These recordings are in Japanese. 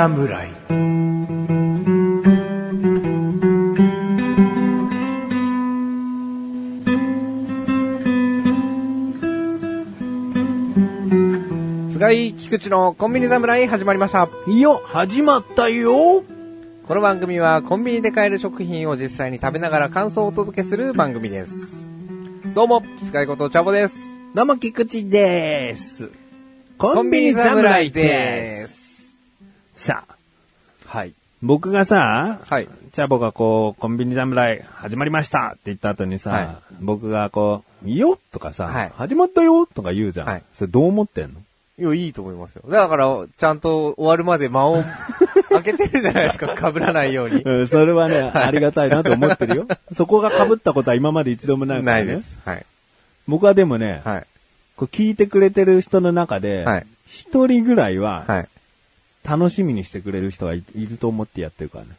侍。菅井菊池のコンビニ侍始まりました。いいよ、始まったよ。この番組はコンビニで買える食品を実際に食べながら感想をお届けする番組です。どうも、使いことチャボです。どうも、菊池です。ココンビニ侍です。す。さあ、はい。僕がさ、はい。チャボがこう、コンビニ侍始まりましたって言った後にさ、はい僕がこう、いいよとかさ、はい始まったよとか言うじゃん。はいそれどう思ってんの？いや、いいと思いますよ。だから、ちゃんと終わるまで間を 開けてるじゃないですか、被らないように。うん、それはね、ありがたいなと思ってるよ。そこが被ったことは今まで一度もないからね。ないです。はい。僕はでもね、はい。こう聞いてくれてる人の中ではい、一、人ぐらいは、はい。楽しみにしてくれる人がいいると思ってやってるからね。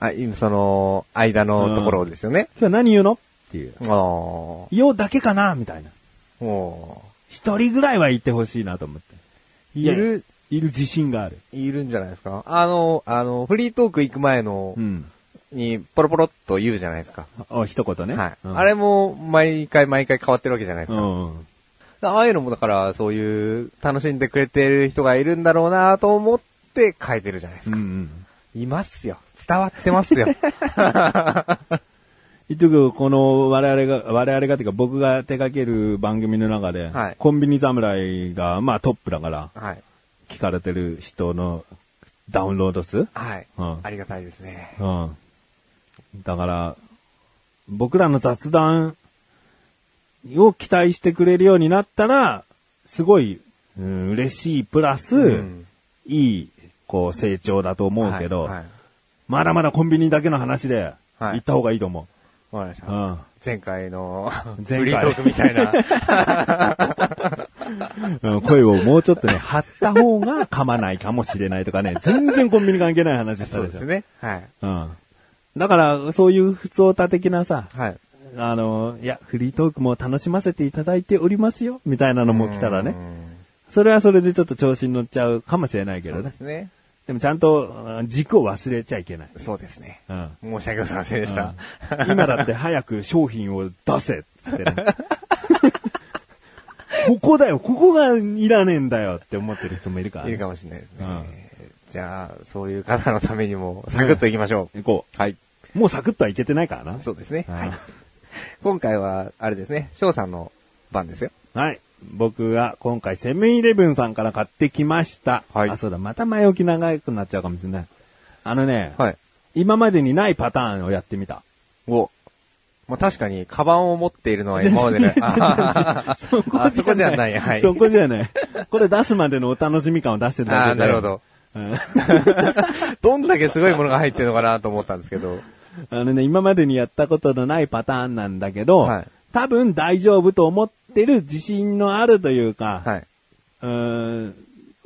あ、今、その、間のところですよね。今日何言うの？っていう。ああ。もようだけかな？みたいな。う、一人ぐらいは言ってほしいなと思って。いる、いる自信がある。いるんじゃないですか？あの、あの、フリートーク行く前のう、ん。に、ポロポロっと言うじゃないですか。あ、一言ね。はい。うんあれも、毎回毎回変わってるわけじゃないですか。うん。ああいうのもだから、そういう、楽しんでくれてる人がいるんだろうなと思って書いてるじゃないですか。うんうん。いますよ。伝わってますよ。結局、この我々が、我々がっていうか僕が手掛ける番組の中で、はいコンビニ侍が、まあトップだから、はい。聞かれてる人のダウンロード数？はい。うんありがたいですね。うん。だから、僕らの雑談を期待してくれるようになったら、すごい、うん、嬉しいプラス、うんいい、こう、成長だと思うけど、はい。はいまだまだコンビニだけの話で、はい行った方がいいと思わかりました。う。うん。前回の、前回フリートークみたいな。うん声をもうちょっとね、張った方が噛まないかもしれないとかね、全然コンビニ関係ない話したでしょ。そうですね。はい。うん。だから、そういう普通歌的なさ、はい。あの、いや、フリートークも楽しませていただいておりますよ、みたいなのも来たらね。うん。それはそれでちょっと調子に乗っちゃうかもしれないけどねそうで。すね。でもちゃんとあ軸を忘れちゃいけない。そうですね。うん。申し訳ございませんでした。今だって早く商品を出せっつってね。ここだよ、ここがいらねえんだよって思ってる人もいるから、ね。いるかもしれないですね。うんじゃあ、そういう方のためにも、サクッと行きましょう。行こはい。う。もうサクッとはいけてないからな。そうですね。うんはい。今回は、あれですね、翔さんの番ですよ。はい。僕が今回セブンイレブンさんから買ってきました。はいあ、そうだ、また前置き長くなっちゃうかもしれない。あのね、はい。今までにないパターンをやってみた。お。まあ、確かに、カバンを持っているのは今までね、あそこあそこじゃない。はい。そこじゃない。これ出すまでのお楽しみ感を出してるだけで。ああ、なるほど。うん。どんだけすごいものが入ってるのかなと思ったんですけど。あのね、今までにやったことのないパターンなんだけど、はい多分大丈夫と思ってる自信のあるというか、はい。うーん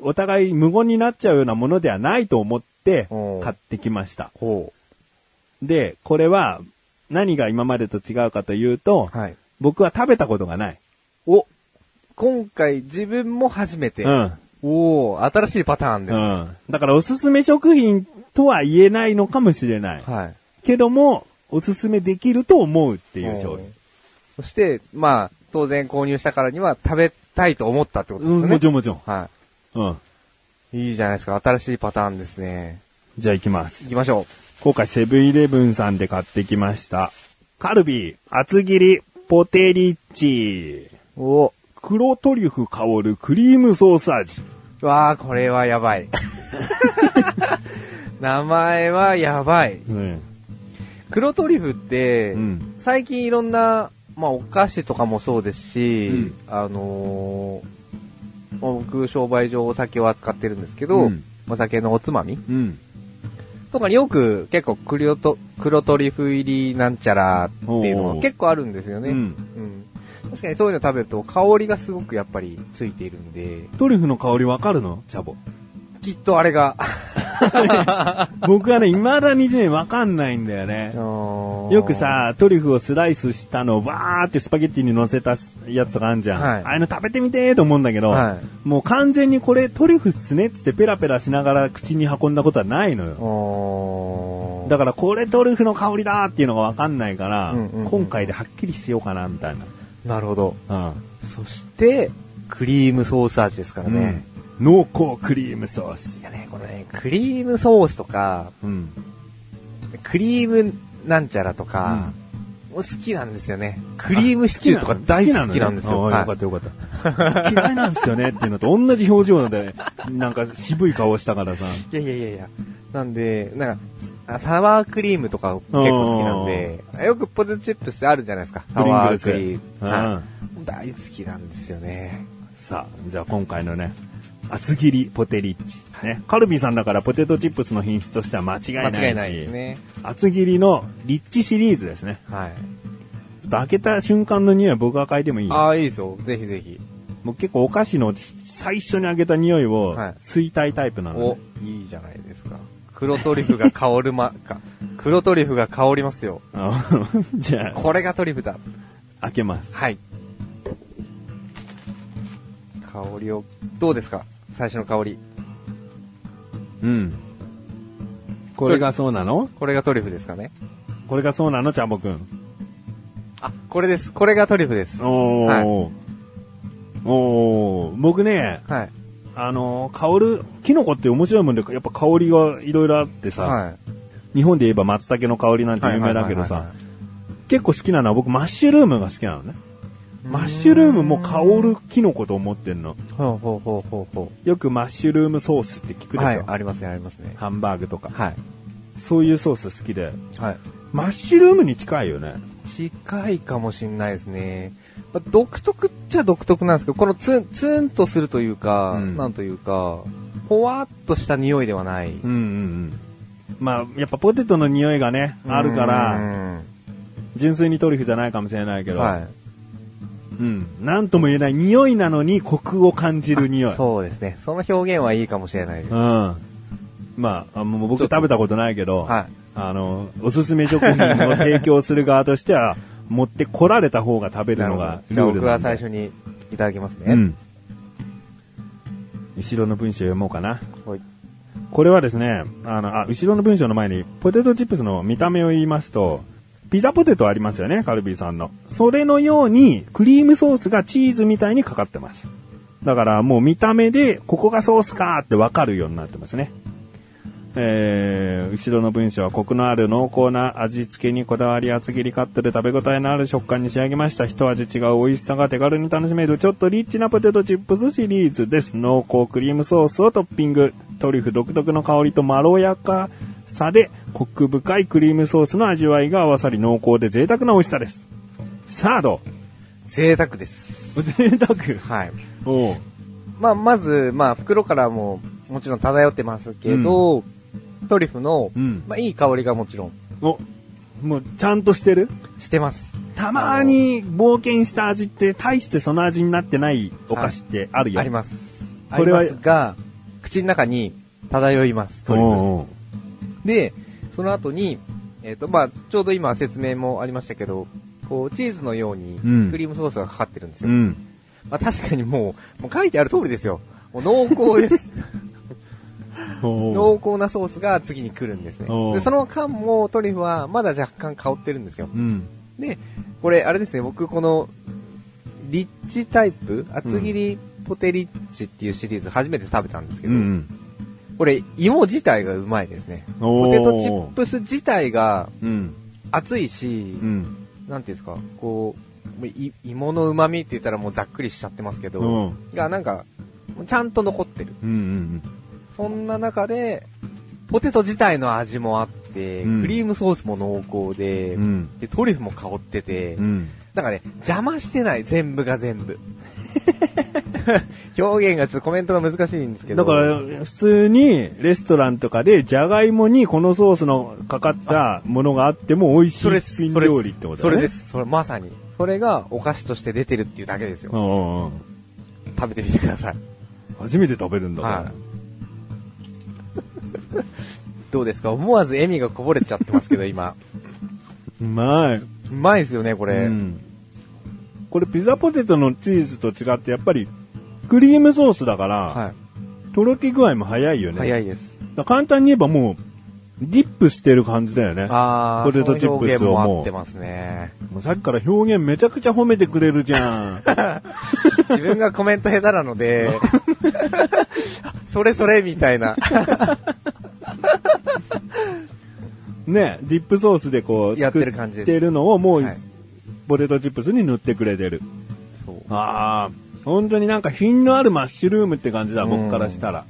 お互い無言になっちゃうようなものではないと思って買ってきました。ほで、これは何が今までと違うかというと、う。はい。僕は食べたことがない。お。今回自分も初めて。うん。おお新しいパターンです。うん。だからおすすめ食品とは言えないのかもしれない。はい。けども、おすすめできると思うっていう商品。そして、まあ、当然購入したからには食べたいと思ったってことですうん。もちろんもちろん。はうん。い。いいじゃないですか。新しいパターンですね。じゃあ行きます。行きましょ今回セブンイレブンさんで買ってきました。カルビー厚切りポテリッチ。う。お黒トリュフ香るクリームソース味。わあ、これはやばい。名前はやばい。うん。黒トリュフって、うん。最近いろんな、まあ、お菓子とかもそうですし、うん。あのー僕、商売上お酒を扱ってるんですけど、うん。お酒のおつまみうん。とかによく結構黒ト黒トリュフ入りなんちゃらっていうのが結構あるんですよね。うん。うん。確かにそういうの食べると香りがすごくやっぱりついているんで、トリュフの香りわかるの？チャボ。きっとあれが。僕はね、未だにね、わかんないんだよね。よよく、さ、トリュフをスライスしたのをわーってスパゲッティに乗せたやつとかあんじゃん。はいああいうの食べてみてーと思うんだけど、はもう完全にこれトリュフっすねっつってペラペラしながら口に運んだことはないのよ。だからこれトリュフの香りだーっていうのがわかんないから、うんうんうん今回ではっきりしようかなみたいなるほど。な。そして、クリームソース味ですからうん。ね。濃厚クリームソースい。やね、このね、クリームソースとか、うん。クリームなんちゃらとか、もう好きなんですよね。クリームシチューとか大好きなんですよ。ねよかったよかった。嫌いなんですよねっていうのと同じ表情で、なんか渋い顔したからさ。いやいやいやいや。なんで、なんか、あサワークリームとか結構好きなんで、よくポテトチップスってあるじゃないですか。サワークリーム。うんはい大好きなんですよね。さあ、じゃあ今回のね、厚切りポテリッチ。ね。カルビーさんだからポテトチップスの品質としては間違いないし。間違いないですね。厚切りのリッチシリーズですね。はい。ちょっと開けた瞬間の匂い僕が嗅いでもいいああ、いいですよ。ぜひぜひ。もう結構お菓子の最初に開けた匂いをはい吸いたいタイプなの、おね。、いいじゃないですか。黒トリュフが香るま、か、黒トリュフが香りますよ。あじゃあ、これがトリュフだ。開けます。はい。香りを、どうですか？最初の香り。うん。これがそうなの？これがトリュフですかねこれがそうなの？チャボくん。あ、これです。これがトリュフです。おー。はおー。僕ね、はい。あの、香る、キノコって面白いもんで、やっぱ香りがいろいろあってさ、はい。日本で言えば松茸の香りなんて有名だけどさはいはいはいは、結構好きなのは僕マッシュルームが好きなのね。マッシュルームも香るキノコと思ってんの。ほうほうほうほうほよくマッシュルームソースって聞くでう。しょ？はい。ありますね、ありますね。ハンバーグとか。はい。そういうソース好きで。はい。マッシュルームに近いよね。近いかもしんないですね。まあ独特っちゃ独特なんですけど、このツン、ツンとするというか、うんなんというか、ほわっとした匂いではない。うんうんうん。まあ、やっぱポテトの匂いがね、あるかうら、ん純粋にトリュフじゃないかもしれないけど、はい。うん。なんとも言えない匂いなのにコクを感じる匂い。そうですね。その表現はいいかもしれないです。うん。まあ、あもう僕食べたことないけど、はい。あの、おすすめ食品を提供する側としては、持ってこられた方が食べるのがルールなんで。最初にいただきますね。うん。後ろの文章読もうかな。はい。これはですね、あの、あ、後ろの文章の前に、ポテトチップスの見た目を言いますと、ピザポテトありますよね、カルビーさんの。それのように、クリームソースがチーズみたいにかかってます。だからもう見た目で、ここがソースかーってわかるようになってますね。えー、後ろの文章はコクのある濃厚な味付けにこだわり厚切りカットで食べ応えのある食感に仕上げました。一味違う美味しさが手軽に楽しめるちょっとリッチなポテトチップスシリーズです。濃厚クリームソースをトッピング。トリュフ独特の香りとまろやかさでコク深いクリームソースの味わいが合わさり濃厚で贅沢な美味しさです。サード。贅沢です。贅沢。はい。おうまあ、まず、まあ、袋からも、もちろん漂ってますけど、トリュフの、うんまあ、いい香りがもちろんお、もうちゃんとしてる？してます。たまに冒険した味って大してその味になってないお菓子ってあるよ。あります。これはこれは、が、口の中に漂います、トリュフ。で、その後に、えっ、と、まあ、ちょうど今説明もありましたけど、こう、チーズのようにうん、クリームソースがかかってるんですよ。うん。まあ、確かにもう、もう書いてある通りですよ。もう濃厚です。濃厚なソースが次に来るんですねで、その間もトリュフはまだ若干香ってるんですよ。うん。で、これ、あれですね、僕この、リッチタイプ、厚切りポテリッチっていうシリーズ初めて食べたんですけど、うん。これ、芋自体がうまいですね。ポテトチップス自体がうん。熱いし、うん。なんていうんですか、こう、芋の旨味って言ったらもうざっくりしちゃってますけど、うんがなんか、ちゃんと残ってる。うん。うん。そんな中で、ポテト自体の味もあって、うんクリームソースも濃厚で、うん。でトリュフも香ってて、うん。なんかね、邪魔してない、全部が全部。表現がちょっとコメントが難しいんですけど。だから、普通にレストランとかで、じゃがいもにこのソースのかかったものがあっても美味しいそれです。一品料理ってことだね。それで。す。それまさに。それがお菓子として出てるっていうだけですよ。うんうんうん。食べてみてください。初めて食べるんだ。はい。どうですか？思わず笑みがこぼれちゃってますけど、今。うまい。うまいですよね、これ。うん。これピザポテトのチーズと違ってやっぱりクリームソースだから、はとろけ具合も早いよい。ね。早いです。簡単に言えばもう、ディップしてる感じだよね。あー、ポテトチップスをももう合ってますね。もうさっきから表現めちゃくちゃ褒めてくれるじゃん。自分がコメント下手なので、それそれみたいな。ね、ディップソースでこう、やって作る感じですってるのをもう、はいポテトチップスに塗ってくれてる。そうああ、本当になんか品のあるマッシュルームって感じだ、うん僕からしたら。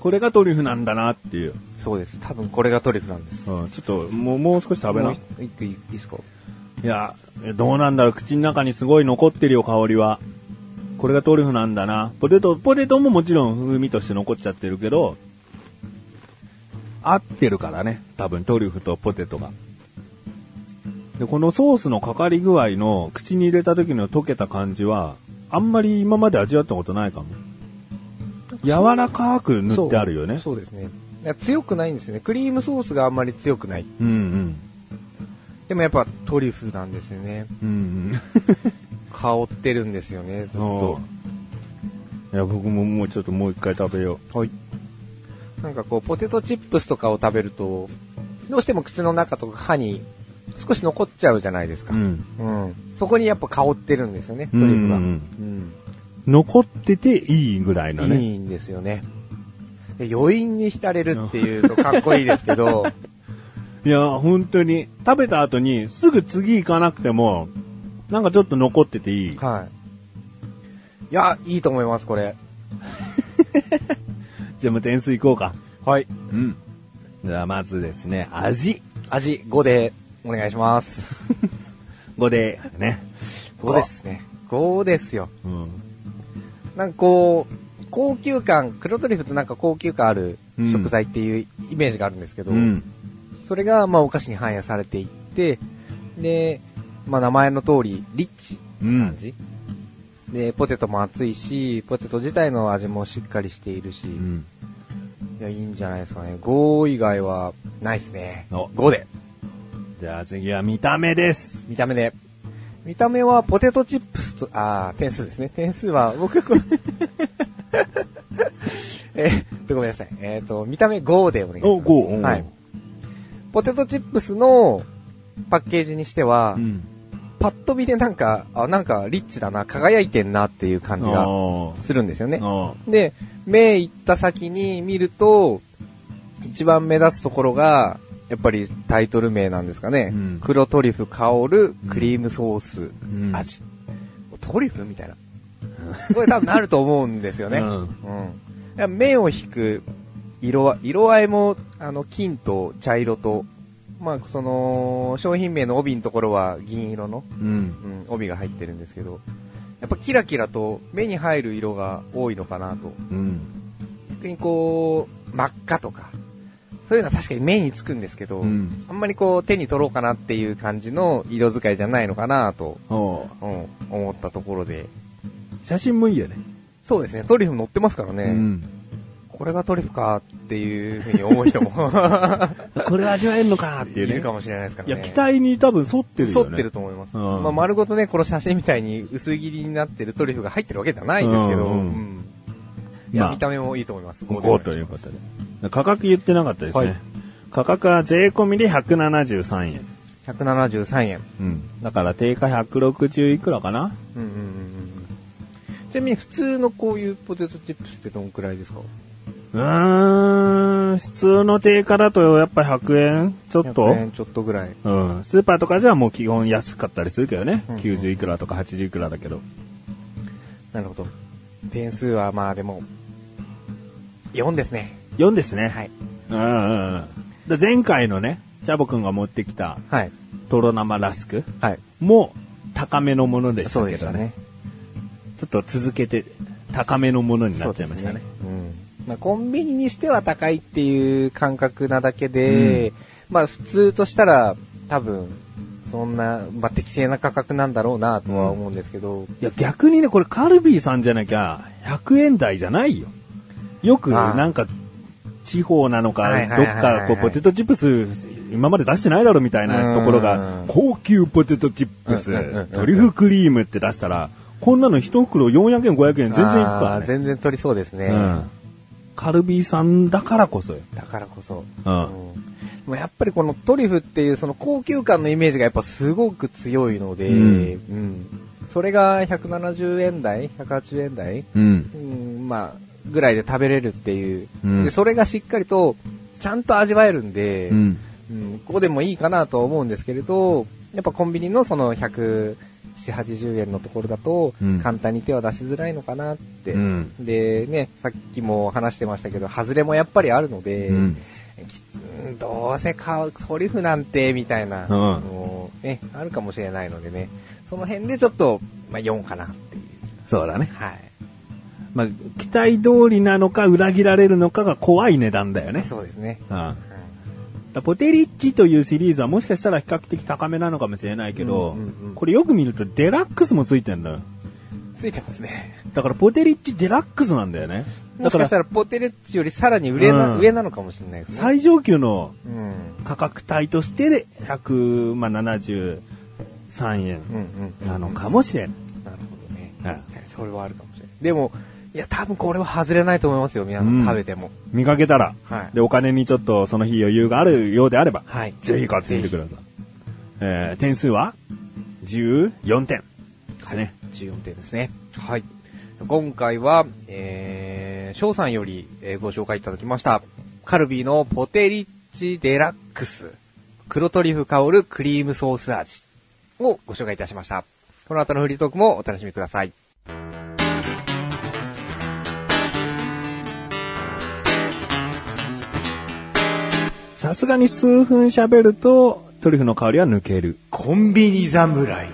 これがトリュフなんだなっていう。そうです。多分これがトリュフなんです。うん、ちょっと、もう、もう少し食べな。もうい一個いいですか？や、どうなんだろう、口の中にすごい残ってるよ、香りは。これがトリュフなんだな。ポテト、ポテトももちろん風味として残っちゃってるけど、合ってるからね。多分トリュフとポテトが。で、このソースのかかり具合の口に入れた時の溶けた感じは、あんまり今まで味わったことないかも。柔らかく塗ってあるよね。そうですね。強くないんですよね。クリームソースがあんまり強くない。うんうん。でもやっぱトリュフなんですよね。うんうん。香ってるんですよね、ずっと。いや、僕ももうちょっともう一回食べよはい。なんかこう、ポテトチップスとかを食べると、どうしても口の中とか歯に少し残っちゃうじゃないですう。か。ん。うん。そこにやっぱ香ってるんですよね、トリュフが。残ってていいぐらいのね。いいんですよね。で余韻に浸れるっていうとかっこいいですけど、いや、本当に、食べた後にすぐ次行かなくても、なんかちょっと残ってていい。はい。いや、いいと思います、これ。じゃあもう点数いこうか。はい。うん。じゃあまずですね、味。味5でお願いします。5で、ね。5ですね。5ですよ。うん。なんかこう、高級感、黒トリュフってなんか高級感あるうん食材っていうイメージがあるんですけど、うん。それがまあお菓子に反映されていって、で、まあ名前の通り、リッチな感じ。で、ポテトも熱いし、ポテト自体の味もしっかりしているし、うん。いや、いいんじゃないですかね。5以外はないですね。お5で。じゃあ次は見た目です。見た目で。見た目はポテトチップスと、あー、点数ですね。点数は、僕、これえと、ごめんなさい。えーっと、見た目5でお願いします。お5うんはい。ポテトチップスのパッケージにしては、ん。パッと見でなんか、あ、なんかリッチだな、輝いてんなっていう感じがあするんですよね。あ。で、目行った先に見ると、一番目立つところが、やっぱりタイトル名なんですかね。うん黒トリュフ香るクリームソースん味。トリュフみたいな。これ多分なると思うんですよね。うん目を引く色は、色合いも、あの、金と茶色と、まあ、その、商品名の帯のところは銀色の、うん。うん、帯が入ってるんですけど、やっぱキラキラと目に入る色が多いのかなと。うん。逆にこう、真っ赤とか、そういうのは確かに目につくんですけど、うんあんまりこう手に取ろうかなっていう感じの色使いじゃないのかなと、おううん、思ったところで。写真もいいよね。そうですね、トリュフ乗ってますからね。うん。これがトリュフかっていうふうに思う人も これ味わえんのかっていうね。いるかもしれないですからいや、ね。期待に多分沿ってるよね。沿ってると思います。うんまあ、丸ごとね、この写真みたいに薄切りになってるトリュフが入ってるわけではないんですけど、うんまあ見た目もいいと思います。5ということで。価格言ってなかったですね。はい価格は税込みで173円。173円。うん。だから定価160いくらかなうんうんうんうんちなみに普通のこういうポテトチップスってどんくらいですか？うーん、普通の定価だとやっぱ100円ちょっと？100円ちょっとぐらい。うん。スーパーとかじゃもう基本安かったりするけどね。うんうん90いくらとか80いくらだけど。なるほど。点数はまあでも、4ですね。4ですね。はい。うんうんうん。で前回のね、チャボくんが持ってきたはい。トロ生ラスクはい。も高めのものでしたけどね。そうでしたね。ちょっと続けて高めのものになっちゃいましたね。そうん。まあ、コンビニにしては高いっていう感覚なだけで、まあ普通としたら多分、そんな、まあ適正な価格なんだろうなとは思うんですけど、いや、逆にね、これカルビーさんじゃなきゃ、100円台じゃないよ。よく、なんか、地方なのか、はいどっかこうポテトチップス今まで出してないだろみたいなところうがん、高級ポテトチップストリュフクリームって出したら、こんなの一袋400円、500円全然いくからね。全然取りそうですね。うん。カルビーさんだからこそよ。だからこそ。うんうんもうやっぱりこのトリュフっていうその高級感のイメージがやっぱすごく強いので、うんうんそれが170円台 ?180 円台？うん。うん、まあ、ぐらいで食べれるっていう、うんで。それがしっかりと、ちゃんと味わえるんで、うん。うんここでもいいかなとは思うんですけれど、やっぱコンビニのその170、80円のところだとうん、簡単に手は出しづらいのかなって。うんでね、さっきも話してましたけど、外れもやっぱりあるので、うんどうせ買うトリュフなんて、みたいな、うんもうね、あるかもしれないのでね、その辺でちょっと、まあ、4かなっていう。そうだね。はい。まあ、期待通りなのか裏切られるのかが怖い値段だよね。そうですね。うん。だポテリッチというシリーズはもしかしたら比較的高めなのかもしれないけど、うんうんうんこれよく見るとデラックスもついてんだよ。ついてますね。だからポテリッチデラックスなんだよね。もだかしからしたらポテレッチよりさらに上な、うん上なのかもしれないですね。最上級のうん。価格帯としてで173円うんうん。なのかもしれん。なるほどね。はいそれはあるかもしれない。でも、いや、多分これは外れないと思いますよ、皆さうんん食べても。見かけたら、はいで、お金にちょっとその日余裕があるようであれば、はいぜひ買ってみてください。えー、点数は14点ですね。14点ですね。はい。今回は、えー、翔さんより、えーご紹介いただきました、カルビーのポテリッチデラックス、黒トリュフ香るクリームソース味をご紹介いたしました。この後のフリートークもお楽しみください。さすがに数分喋ると、トリュフの香りは抜ける。コンビニ侍。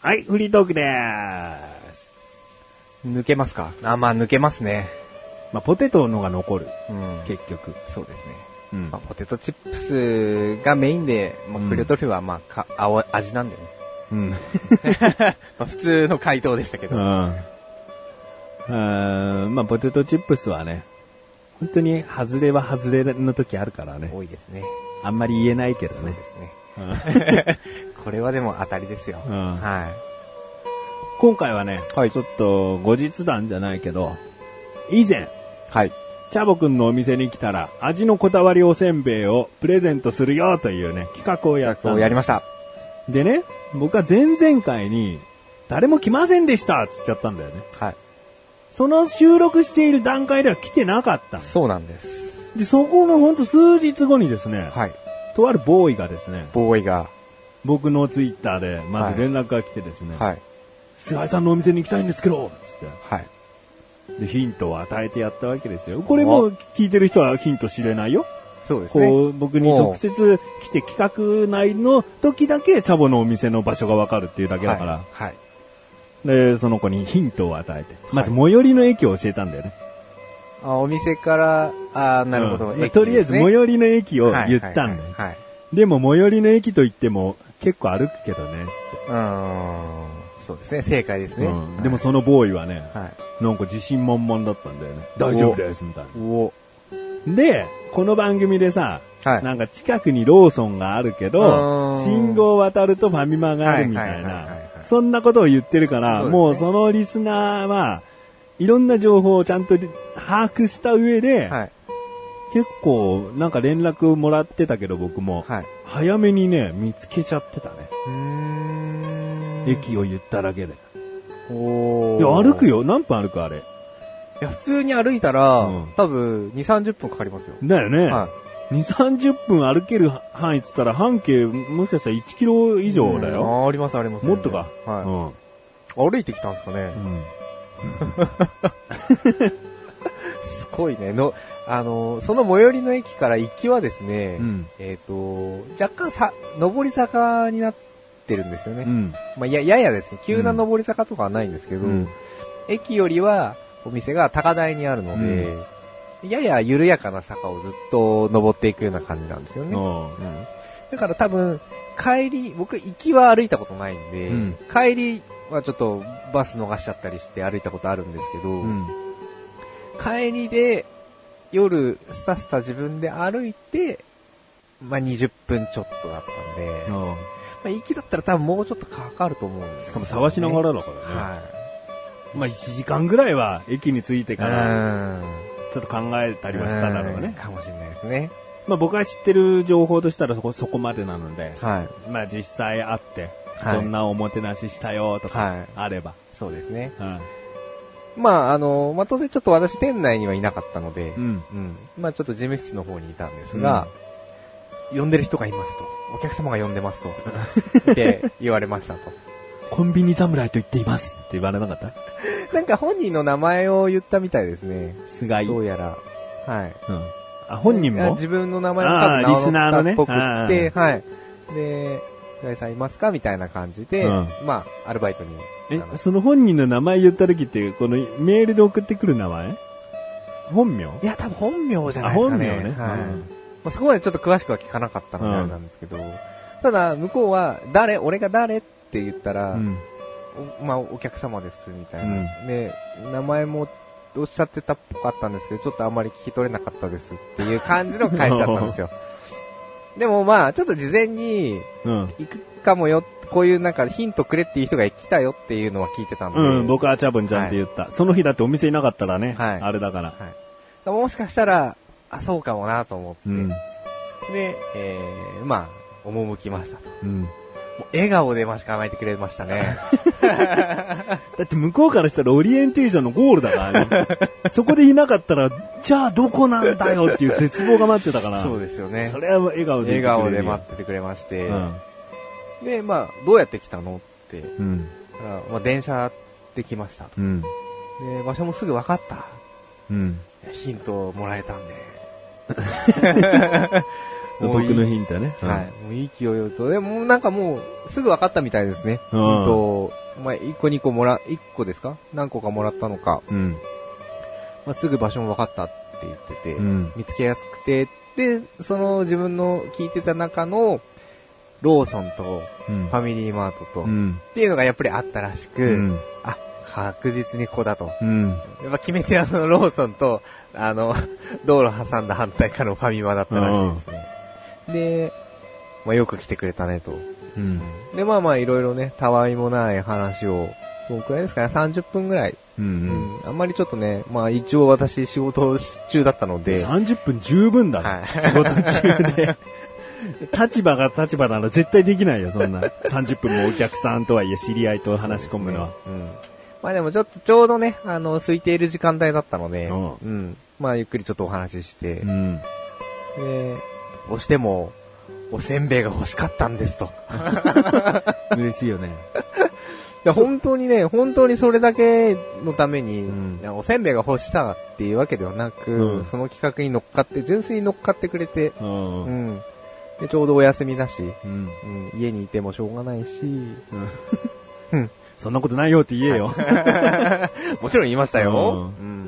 はい、フリートークでーす。抜けますか？あ、まあ抜けますね。まあ、ポテトのが残る、うん。結局。そうですね。うんまあ、ポテトチップスがメインで、まあ、クリオトリュフはまあか、青味なんだよね。うん。まあ、普通の回答でしたけど。うん。あーまあ、ポテトチップスはね、本当に外れは外れの時あるからね。多いですね。あんまり言えないけどね。そうですね。うんこれはでも当たりですよ。うんは今回はね、はいちょっと後日談じゃないけど、以前、い。はい。チャボくんのお店に来たら、味のこだわりおせんべいをプレゼントするよというね、企画をやったんだこうやりました。でね、僕は前々回に、誰も来ませんでしたっつっちゃったんだよね。はい。その収録している段階では来てなかったのそうなんです。で、そこのほんと数日後にですね、はい。とあるボーイがですね、ボーイが。僕のツイッターで、まず連絡が来てですね、はい。菅井さんのお店に行きたいんですけど、つって。はい。で、ヒントを与えてやったわけですよ。これもう聞いてる人はヒント知れないよ。そうですね。こう、僕に直接来て企画内の時だけチャボのお店の場所がわかるっていうだけだから、はい。はい。で、その子にヒントを与えて、まず最寄りの駅を教えたんだよね。あ、お店から、あなるほど。うん駅とりあえず最寄りの駅をはい言ったんだよ。はい。はいでも最寄りの駅と言っても結構歩くけどね、つって。うーん。そうですね。正解ですね。うんでもそのボーイはね、はい。なんか自信満々だったんだよね。大丈夫です、みたいな。おで、この番組でさ、はいなんか近くにローソンがあるけうど、信号を渡るとファミマがあるみたいなはい、そんなことを言ってるから、そうねもうそのリスナーは、いろんな情報をちゃんと把握した上で、はい。結構なんか連絡もらってたけど僕も、はい。早めにね、見つけちゃってたね。駅を言っただけで。おいや、歩くよ。よ。何分歩くあれ。いや、普通に歩いたら、うん多分、2、30分かかりますよ。だよね。は2、30分歩ける範囲っつったら半径もしかしたら1キロ以上だよ。ああります、あります。もっとか？はうんい。歩いてきたんですかね。うん すごいね。の、あの、その最寄りの駅から行きはですね、うんえっ、と、若干さ、上り坂になってるんですよね。うん。まあ、や、ややですね、急な上り坂とかはないんですけど、うん駅よりはお店が高台にあるので、やや緩やかな坂をずっと登っていくような感じなんですよね。うんうんだから多分、帰り、僕行きは歩いたことないんで、うん帰りはちょっとバス逃しちゃったりして歩いたことあるんですけど、うん。帰りで、夜、スタスタ自分で歩いて、まあ、20分ちょっとだったんで、まあ、行きだったら多分もうちょっとかかると思うんですしかも探しながらだからね。はまあ1時間ぐらいは駅に着いてい。から、うんちょっと考えたりはしただろううんね。かもしれないですね。まあ僕が知ってる情報としたらそこ、そこまでなので、はい。まあ実際会って、はいこんなおもてなししたよとかはい、あれば。そうですね。うん。まあ、あの、まあ、当然ちょっと私店内にはいなかったので、うん。うん。まあ、ちょっと事務室の方にいたんですが、呼んでる人がいますと。お客様が呼んでますと。って言われましたと。コンビニ侍と言っていますって言われなかった？なんか本人の名前を言ったみたいですね。菅井。どうやら。はい。うん。あ、本人も？自分の名前も多分あーリスナーのねっぽくって、あはい。で、平井さんいますか？みたいな感じで、うんまあ、アルバイトに。え、その本人の名前言った時って、このメールで送ってくる名前？本名？いや、多分本名じゃないですかね。あ本名ねはい。うんまあ、そこまでちょっと詳しくは聞かなかったのであれなんですけど、ただ、向こうは、誰？俺が誰？って言ったら、うん。おまあ、お客様です、みたいな。うんで、名前もおっしゃってたっぽかったんですけど、ちょっとあんまり聞き取れなかったですっていう感じの返しだったんですよ。でもまあ、ちょっと事前に、うん。行くかもよ、こういうなんかヒントくれっていう人が来たよっていうのは聞いてたんで。うん、僕はチャボンちゃんって言った。その日だってお店いなかったらね、はいあれだから。はい。もしかしたら、あ、そうかもなと思って。うん。で、えー、まあ、赴きましたと。うん。もう笑顔で待ち構えてくれましたね。だって向こうからしたらオリエンテーションのゴールだからね。そこでいなかったら、じゃあどこなんだよっていう絶望が待ってたから。そうですよねそ。れは笑顔で笑顔で待っっててくれまして。うん。で、まあ、どうやって来たのって。うん。あまあ、電車で来ましたと。うん。で、場所もすぐ分かった。うん。ヒントもらえたんで。僕のヒントね。はい。もういい勢いよと。でも、なんかもう、すぐ分かったみたいですね。うんヒントをまあ、1個2個もら、1個ですか何個かもらったのか。うん。まあ、すぐ場所も分かったって言ってて、うん。見つけやすくて、で、その自分の聞いてた中の、ローソンと、うんファミリーマートと、っうん。ていうのがやっぱりあったらしく、うん。あ、確実にここだと。うん。やっぱ決め手はそのローソンと、あの、道路挟んだ反対からのファミマだったらしいですね。で、まあよく来てくれたねと。うん。で、まあまあいろいろね、たわいもない話を、どのくらいですかね、30分ぐらい。う。うんん、あんまりちょっとね、まあ一応私仕事中だったので、30分十分だね。はい仕事中で。立場が立場なら絶対できないよ、そんな。30分もお客さんとはいえ知り合いと話し込むのは。うん。まあでもちょっとちょうどね、あの、空いている時間帯だったので、うんうん。まあゆっくりちょっとお話しして、うん。で、どうしても、おせんべいが欲しかったんですと。嬉しいよね。いや本当にね、本当にそれだけのために、うんおせんべいが欲しさっていうわけではなく、うんその企画に乗っかって、純粋に乗っかってくれて、う。うんん。で、ちょうどお休みだし、うん。うん、家にいてもしょうがないし、うん。そんなことないよって言えよ。もちろん言いましたよ。うん。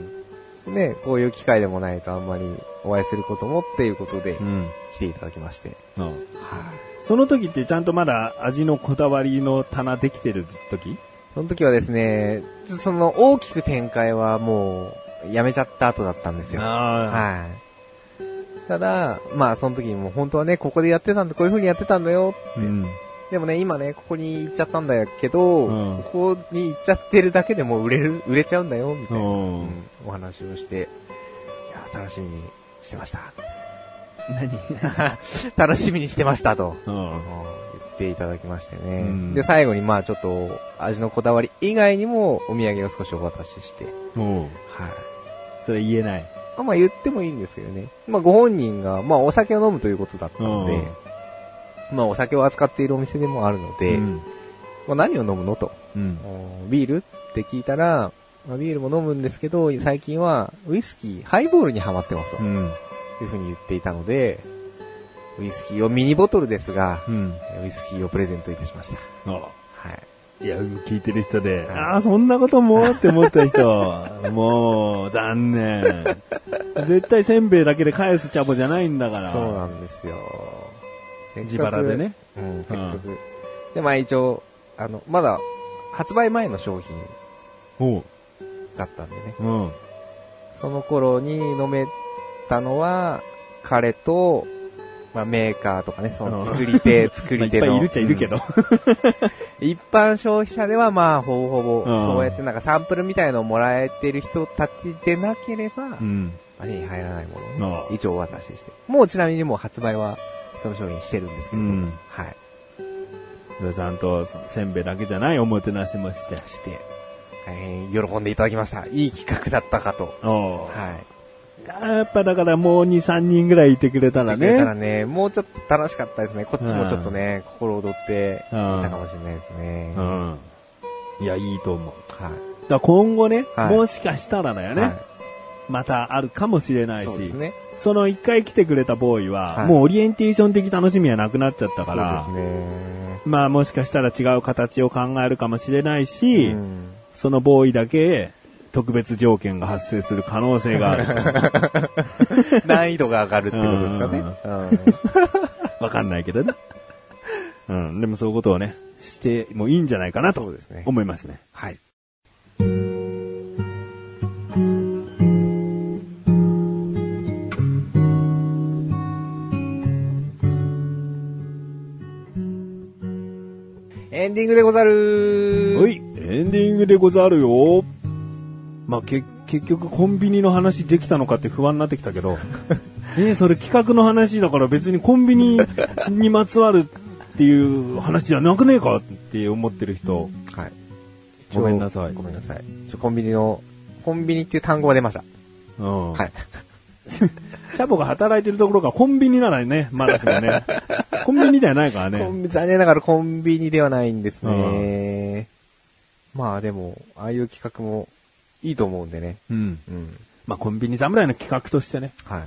ね、こういう機会でもないとあんまりお会いすることもっていうことでうん。来ていただきまして。うんはい。その時ってちゃんとまだ味のこだわりの棚できてる時？その時はですね、その大きく展開はもうやめちゃった後だったんですよ。あはい。ただ、まあその時にもう本当はね、ここでやってたんだ、こういう風にやってたんだよ。あ。うん。でもね、今ね、ここに行っちゃったんだけど、うんここに行っちゃってるだけでもう売れる、売れちゃうんだよ、みたいな、うんうんお話をして、いや、楽しみにしてました。何？楽しみにしてましたと、うん。言っていただきましてね。うんで、最後にまあちょっと味のこだわり以外にもお土産を少しお渡しして、うん。はい。それ言えない。あまあ言ってもいいんですけどね。まあご本人が、まあお酒を飲むということだったので、まあお酒を扱っているお店でもあるので、うん。まあ何を飲むのと、うん。ビールって聞いたら、まあ、ビールも飲むんですけど、最近はウイスキー、ハイボールにハマってますと、うん。いうふうに言っていたので、ウイスキーをミニボトルですが、うん。ウイスキーをプレゼントいたしました。あはい。いや、聞いてる人で、はいああ、そんなこともって思った人、もう、残念。絶対せんべいだけで返すチャボじゃないんだから。そうなんですよ。自腹でね。うん、結局。で、まあ一応、あの、まだ発売前の商品。だったんでね。うん。その頃に飲めたのは、彼と、まあ、メーカーとかね、そのうん作り手、作り手の。っぱいいるっちゃいるけうんど。一般消費者ではまあ、ほぼほぼ、うんそうやってなんかサンプルみたいのをもらえてる人たちでなければ、うん。まあ手に入らないものをね一応お渡しして。もうちなみにもう発売は、その商品してるんですけれども、うんはい。ちゃんと、せんべいだけじゃないおもてなしもして。して、大変喜んでいただきました。いい企画だったかと。はい。やっぱだからもう2、3人ぐらいいてくれたらくれたらね。ね、もうちょっと楽しかったですね。こっちもちょっとね、心躍っていたかもしれないですね。うはい。ん。いや、いいと思う。だから今後ね、はいもしかしたらだよね、はいまたあるかもしれないし、そね。その一回来てくれたボーイは、はいもうオリエンテーション的楽しみはなくなっちゃったから。まあもしかしたら違う形を考えるかもしれないし、うんそのボーイだけ特別条件が発生する可能性がある。難易度が上がるってことですかね。うんわかんないけどね。うん、でもそういうことをね、してもいいんじゃないかなとそうですね思いますね。はい。ディングでござるはい、エンディングでござるよ。まあ、け、結局コンビニの話できたのかって不安になってきたけど、えーそれ企画の話だから別にコンビニにまつわるっていう話じゃなくねえかって思ってる人、はい。ごめんなさいごめんなさい。ちょコンビニの、コンビニっていう単語が出ました。うん。はい。チャボが働いてるところがコンビニならね、まだしもね、コンビニではないからコね。ンビ残念ながらコンビニではないんですね。まあでも、ああいう企画もいいと思うんでね。うん。うん。まあ、コンビニ侍の企画としてね、はい。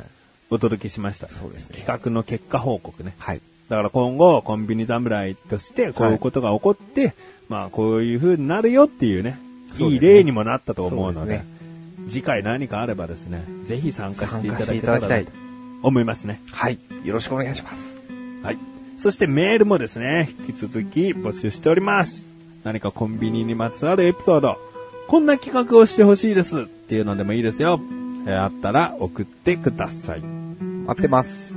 お届けしました。そうですね企画の結果報告ね。はい。だから今後、コンビニ侍として、こういうことが起こって、まあ、こういう風になるよっていうね、いい例にもなったと思うので、次回何かあればですね、ぜひ参加していただきたいと思いますね。はい。よろしくお願いします。はい。そしてメールもですね、引き続き募集しております。何かコンビニにまつわるエピソード、こんな企画をしてほしいですっていうのでもいいですよ。えーあったら送ってください。待ってます。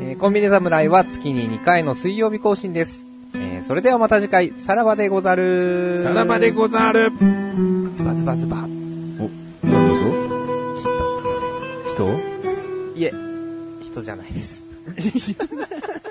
えーコンビニ侍は月に2回の水曜日更新です。えーそれではまた次回、さらばでござる。さらばでござる。ズバズバズバ。人？いえ、人じゃないです。